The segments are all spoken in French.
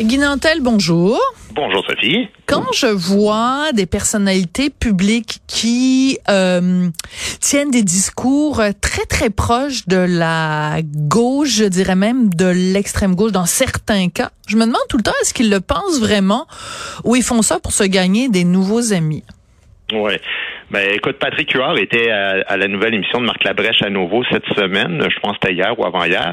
Guy Nantel, bonjour. Bonjour Sophie. Quand je vois des personnalités publiques qui euh, tiennent des discours très très proches de la gauche, je dirais même de l'extrême gauche dans certains cas, je me demande tout le temps est-ce qu'ils le pensent vraiment ou ils font ça pour se gagner des nouveaux amis? Ouais. Ben, écoute, Patrick Huard était à, la nouvelle émission de Marc Labrèche à nouveau cette semaine. Je pense que c'était hier ou avant-hier.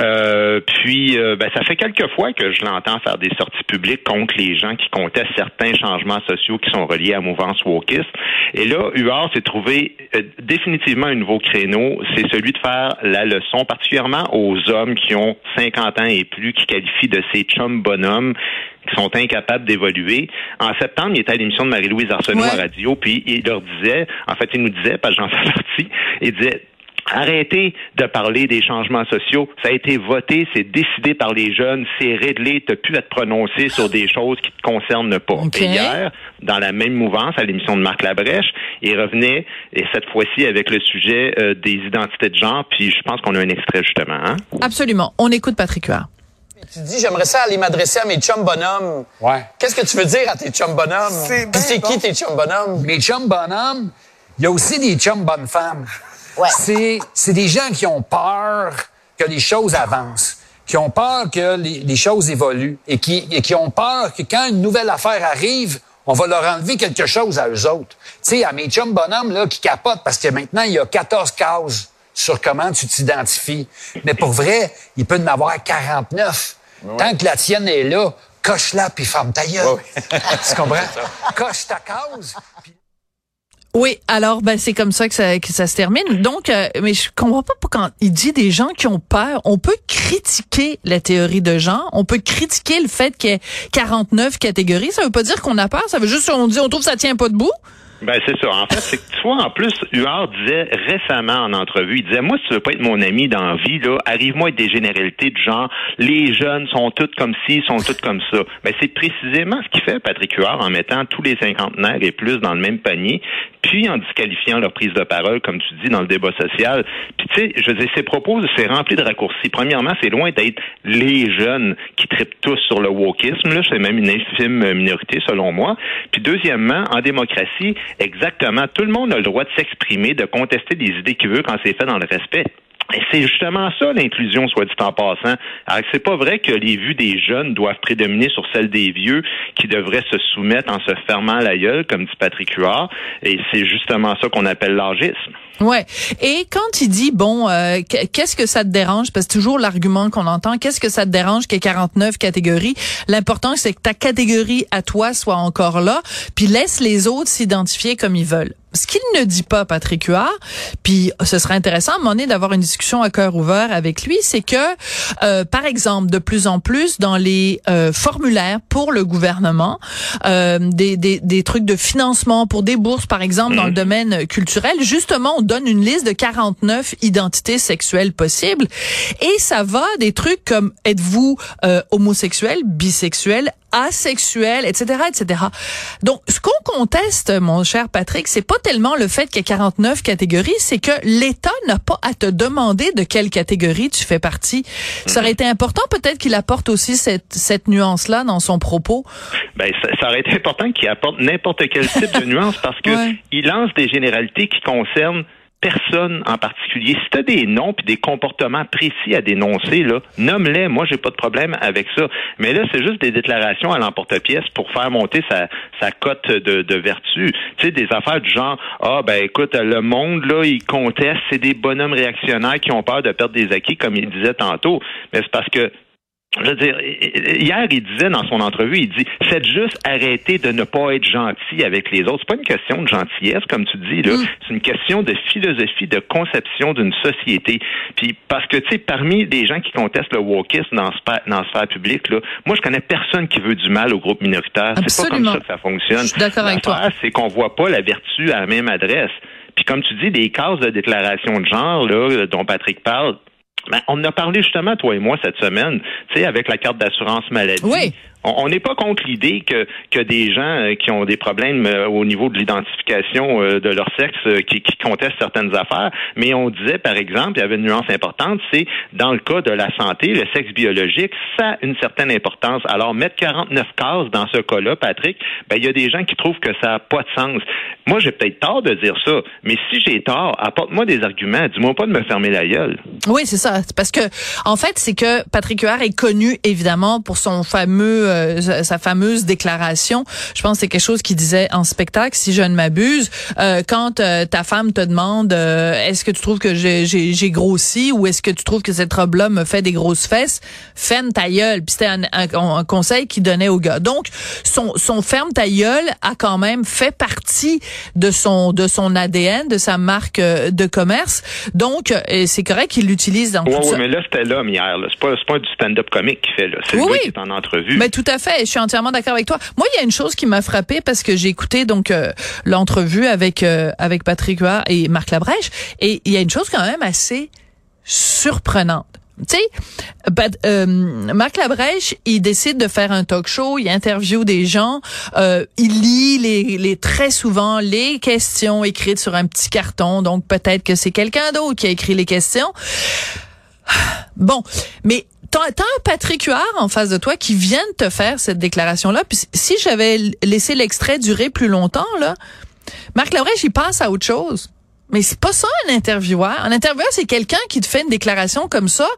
Euh, puis, euh, ben, ça fait quelques fois que je l'entends faire des sorties publiques contre les gens qui contestent certains changements sociaux qui sont reliés à mouvance wokiste. Et là, Huard s'est trouvé euh, définitivement un nouveau créneau. C'est celui de faire la leçon, particulièrement aux hommes qui ont 50 ans et plus, qui qualifient de ces chums bonhommes qui sont incapables d'évoluer. En septembre, il était à l'émission de Marie-Louise Arsenault à radio, puis il leur disait, en fait, il nous disait, parce que j'en fais partie, il disait, Arrêtez de parler des changements sociaux. Ça a été voté, c'est décidé par les jeunes, c'est réglé. Tu plus à te prononcer sur des choses qui te concernent pas. Et hier, dans la même mouvance, à l'émission de Marc Labrèche, il revenait, et cette fois-ci avec le sujet euh, des identités de genre, puis je pense qu'on a un extrait justement. Hein? Absolument. On écoute Patrick Huard. Tu dis, j'aimerais ça aller m'adresser à mes chums bonhommes. Ouais. Qu'est-ce que tu veux dire à tes chums bonhommes? C'est qui tes chums bonhommes? Mes chums bonhommes, il y a aussi des chums bonnes femmes. Ouais. C'est, c'est des gens qui ont peur que les choses avancent, qui ont peur que les, choses évoluent et qui, et qui ont peur que quand une nouvelle affaire arrive, on va leur enlever quelque chose à eux autres. Tu sais, à mes chums bonhommes là, qui capotent parce que maintenant, il y a 14 cases sur comment tu t'identifies. Mais pour vrai, il peut en avoir 49. Tant que la tienne est là, coche-la puis ferme ta gueule. tu comprends? Coche ta cause. Oui, alors ben c'est comme ça que ça, que ça se termine. Donc, euh, mais je comprends pas quand il dit des gens qui ont peur. On peut critiquer la théorie de genre, on peut critiquer le fait qu'il y ait 49 catégories. Ça veut pas dire qu'on a peur. Ça veut juste on dit on trouve que ça tient pas debout. Ben c'est ça. En fait, c'est que toi, en plus, Huard disait récemment en entrevue, il disait Moi, si tu veux pas être mon ami dans la vie, là, arrive-moi avec des généralités de genre les jeunes sont toutes comme ci, sont toutes comme ça. Ben c'est précisément ce qu'il fait Patrick Huard en mettant tous les cinquantenaires et plus dans le même panier, puis en disqualifiant leur prise de parole, comme tu dis, dans le débat social. Puis tu sais, je veux ses propos, c'est rempli de raccourcis. Premièrement, c'est loin d'être les jeunes qui tripent tous sur le wokisme, là, c'est même une infime minorité selon moi. Puis deuxièmement, en démocratie, Exactement. Tout le monde a le droit de s'exprimer, de contester des idées qu'il veut quand c'est fait dans le respect. Et c'est justement ça l'inclusion, soit dit en passant. Alors c'est pas vrai que les vues des jeunes doivent prédominer sur celles des vieux qui devraient se soumettre en se fermant la gueule, comme dit Patrick Huard. Et c'est justement ça qu'on appelle l'âgisme. Ouais. Et quand il dit bon, euh, qu'est-ce que ça te dérange? Parce que toujours l'argument qu'on entend, qu'est-ce que ça te dérange qu'il y ait 49 catégories? L'important c'est que ta catégorie à toi soit encore là, puis laisse les autres s'identifier comme ils veulent ce qu'il ne dit pas, Patrick Huard, puis ce serait intéressant à un moment donné d'avoir une discussion à cœur ouvert avec lui, c'est que, euh, par exemple, de plus en plus dans les euh, formulaires pour le gouvernement, euh, des, des, des, trucs de financement pour des bourses, par exemple, dans le mhm. domaine culturel, justement, on donne une liste de 49 identités sexuelles possibles, et ça va des trucs comme êtes-vous homosexuel, bisexuel, asexuel, etc., etc. Donc, ce qu'on conteste, mon cher Patrick, c'est pas tellement le fait qu'il y ait 49 catégories, c'est que l'État n'a pas à te demander de quelle catégorie tu fais partie. Ça aurait été important peut-être qu'il apporte aussi cette, cette nuance-là dans son propos. Ben, ça, aurait été important qu'il apporte n'importe quel type de nuance parce que il lance des généralités qui concernent personne en particulier. Si tu as des noms puis des comportements précis à dénoncer, là, nomme-les. Moi, j'ai pas de problème avec ça. Mais là, c'est juste des déclarations à l'emporte-pièce pour faire monter sa, sa cote de, de vertu. Tu sais, des affaires du genre, ah, ben, écoute, le monde, là, il conteste, c'est des bonhommes réactionnaires qui ont peur de perdre des acquis, comme il disait tantôt. Mais c'est parce que je veux dire, hier, il disait dans son entrevue, il dit, faites juste arrêter de ne pas être gentil avec les autres. C'est pas une question de gentillesse, comme tu dis, là. Mm. C'est une question de philosophie, de conception d'une société. Puis, parce que, tu sais, parmi les gens qui contestent le wokisme dans dans la sphère publique, là, moi, je connais personne qui veut du mal au groupe minoritaire. C'est pas comme ça que ça fonctionne. Je suis d'accord avec toi. C'est qu'on voit pas la vertu à la même adresse. Puis, comme tu dis, des cases de déclaration de genre, là, dont Patrick parle, Ben, on en a parlé justement, toi et moi, cette semaine, tu sais, avec la carte d'assurance maladie. Oui on n'est pas contre l'idée que, des gens euh, qui ont des problèmes euh, au niveau de l'identification euh, de leur sexe qui, qui, contestent certaines affaires, mais on disait, par exemple, il y avait une nuance importante, c'est dans le cas de la santé, le sexe biologique, ça a une certaine importance. Alors, mettre 49 cases dans ce cas-là, Patrick, ben, il y a des gens qui trouvent que ça n'a pas de sens. Moi, j'ai peut-être tort de dire ça, mais si j'ai tort, apporte-moi des arguments. Dis-moi pas de me fermer la gueule. Oui, c'est ça. Parce que, en fait, c'est que Patrick Huard est connu, évidemment, pour son fameux euh, sa fameuse déclaration. Je pense que c'est quelque chose qu'il disait en spectacle, si je ne m'abuse. Euh, quand euh, ta femme te demande est-ce que tu trouves que j'ai grossi ou est-ce que tu trouves que cette robe-là me fait des grosses fesses, ferme ta gueule. Puis c'était un, un, conseil qu'il donnait au gars. Donc son, son ferme ta gueule a quand même fait partie de son de son ADN, de sa marque de commerce. Donc c'est correct qu'il l'utilise dans tout oui, ça. mais là c'était l'homme hier. C'est pas pas du stand-up comique qu'il fait. C'est oui, le gars qui est en entrevue. Mais tout à fait. Je suis entièrement d'accord avec toi. Moi, il y a une chose qui m'a frappée parce que j'ai écouté donc euh, l'entrevue avec euh, avec Patrick Huard et Marc Labrèche et il y a une chose quand même assez surprenante. Tu sais, euh, Marc Labrèche, il décide de faire un talk show, il interviewe des gens, euh, il lit les, les très souvent les questions écrites sur un petit carton, donc peut-être que c'est quelqu'un d'autre qui a écrit les questions. Bon, mais t'as un Patrick Huard en face de toi qui vient de te faire cette déclaration-là. Puis si j'avais laissé l'extrait durer plus longtemps, là, Marc Labrèche, il passe à autre chose. Mais c'est pas ça un intervieweur. Un intervieweur, c'est quelqu'un qui te fait une déclaration comme ça,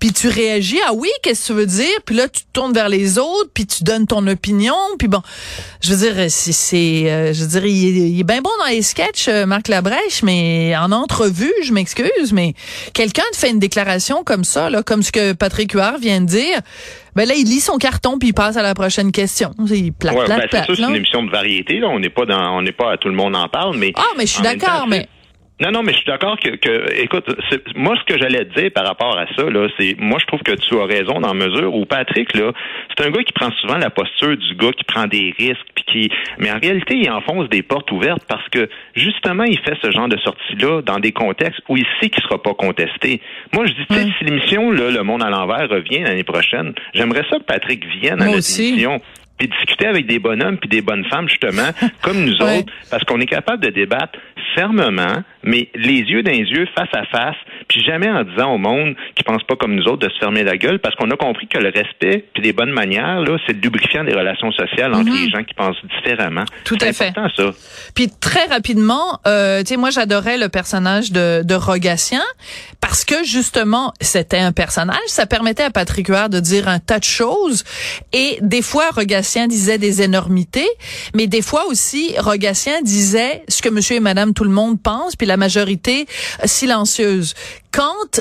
puis tu réagis ah oui, qu'est-ce que tu veux dire, puis là tu te tournes vers les autres, puis tu donnes ton opinion, puis bon, je veux dire c'est euh, je veux dire il est, bien bon dans les sketchs euh, Marc Labrèche, mais en entrevue, je m'excuse, mais quelqu'un te fait une déclaration comme ça là, comme ce que Patrick Huard vient de dire, ben là, il lit son carton puis il passe à la prochaine question. Il plaque, ouais, ben, c'est c'est une émission de variété là. On n'est pas dans, on n'est pas à tout le monde en parle, mais ah, mais je suis d'accord, mais non, non, mais je suis d'accord que, que écoute, moi, ce que j'allais te dire par rapport à ça, là, c'est, moi, je trouve que tu as raison dans la mesure où Patrick, là, c'est un gars qui prend souvent la posture du gars qui prend des risques, puis qui, mais en réalité, il enfonce des portes ouvertes parce que, justement, il fait ce genre de sortie-là dans des contextes où il sait qu'il sera pas contesté. Moi, je dis, tu sais, si l'émission, là, Le Monde à l'envers revient l'année prochaine, j'aimerais ça que Patrick vienne à notre émission puis discuter avec des bonhommes puis des bonnes femmes justement comme nous autres parce qu'on est capable de débattre fermement mais les yeux dans les yeux face à face puis jamais en disant au monde qui pense pas comme nous autres de se fermer la gueule parce qu'on a compris que le respect puis les bonnes manières là c'est le lubrifiant des relations sociales entre mhm. les gens qui pensent différemment. Tout à fait. ça. Puis très rapidement euh, tu sais moi j'adorais le personnage de, de Rogatien parce que justement c'était un personnage. Ça permettait à Patrick Huard de dire un tas de choses. Et des fois Rogatien disait des énormités, mais des fois aussi, Rogatien disait ce que monsieur et madame tout le monde pense, puis la majorité silencieuse. Quand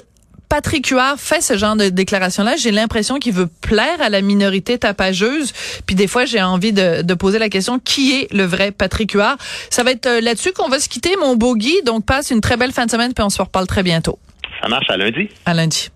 Patrick Huard fait ce genre de déclaration-là, j'ai l'impression qu'il veut plaire à la minorité tapageuse. Puis des fois, j'ai envie de, poser la question qui est le vrai Patrick Huard? Ça va être euh, là-dessus qu'on va se quitter, mon beau Guy. Donc passe une très belle fin de semaine, puis on se reparle très bientôt. Ça marche à lundi. À lundi.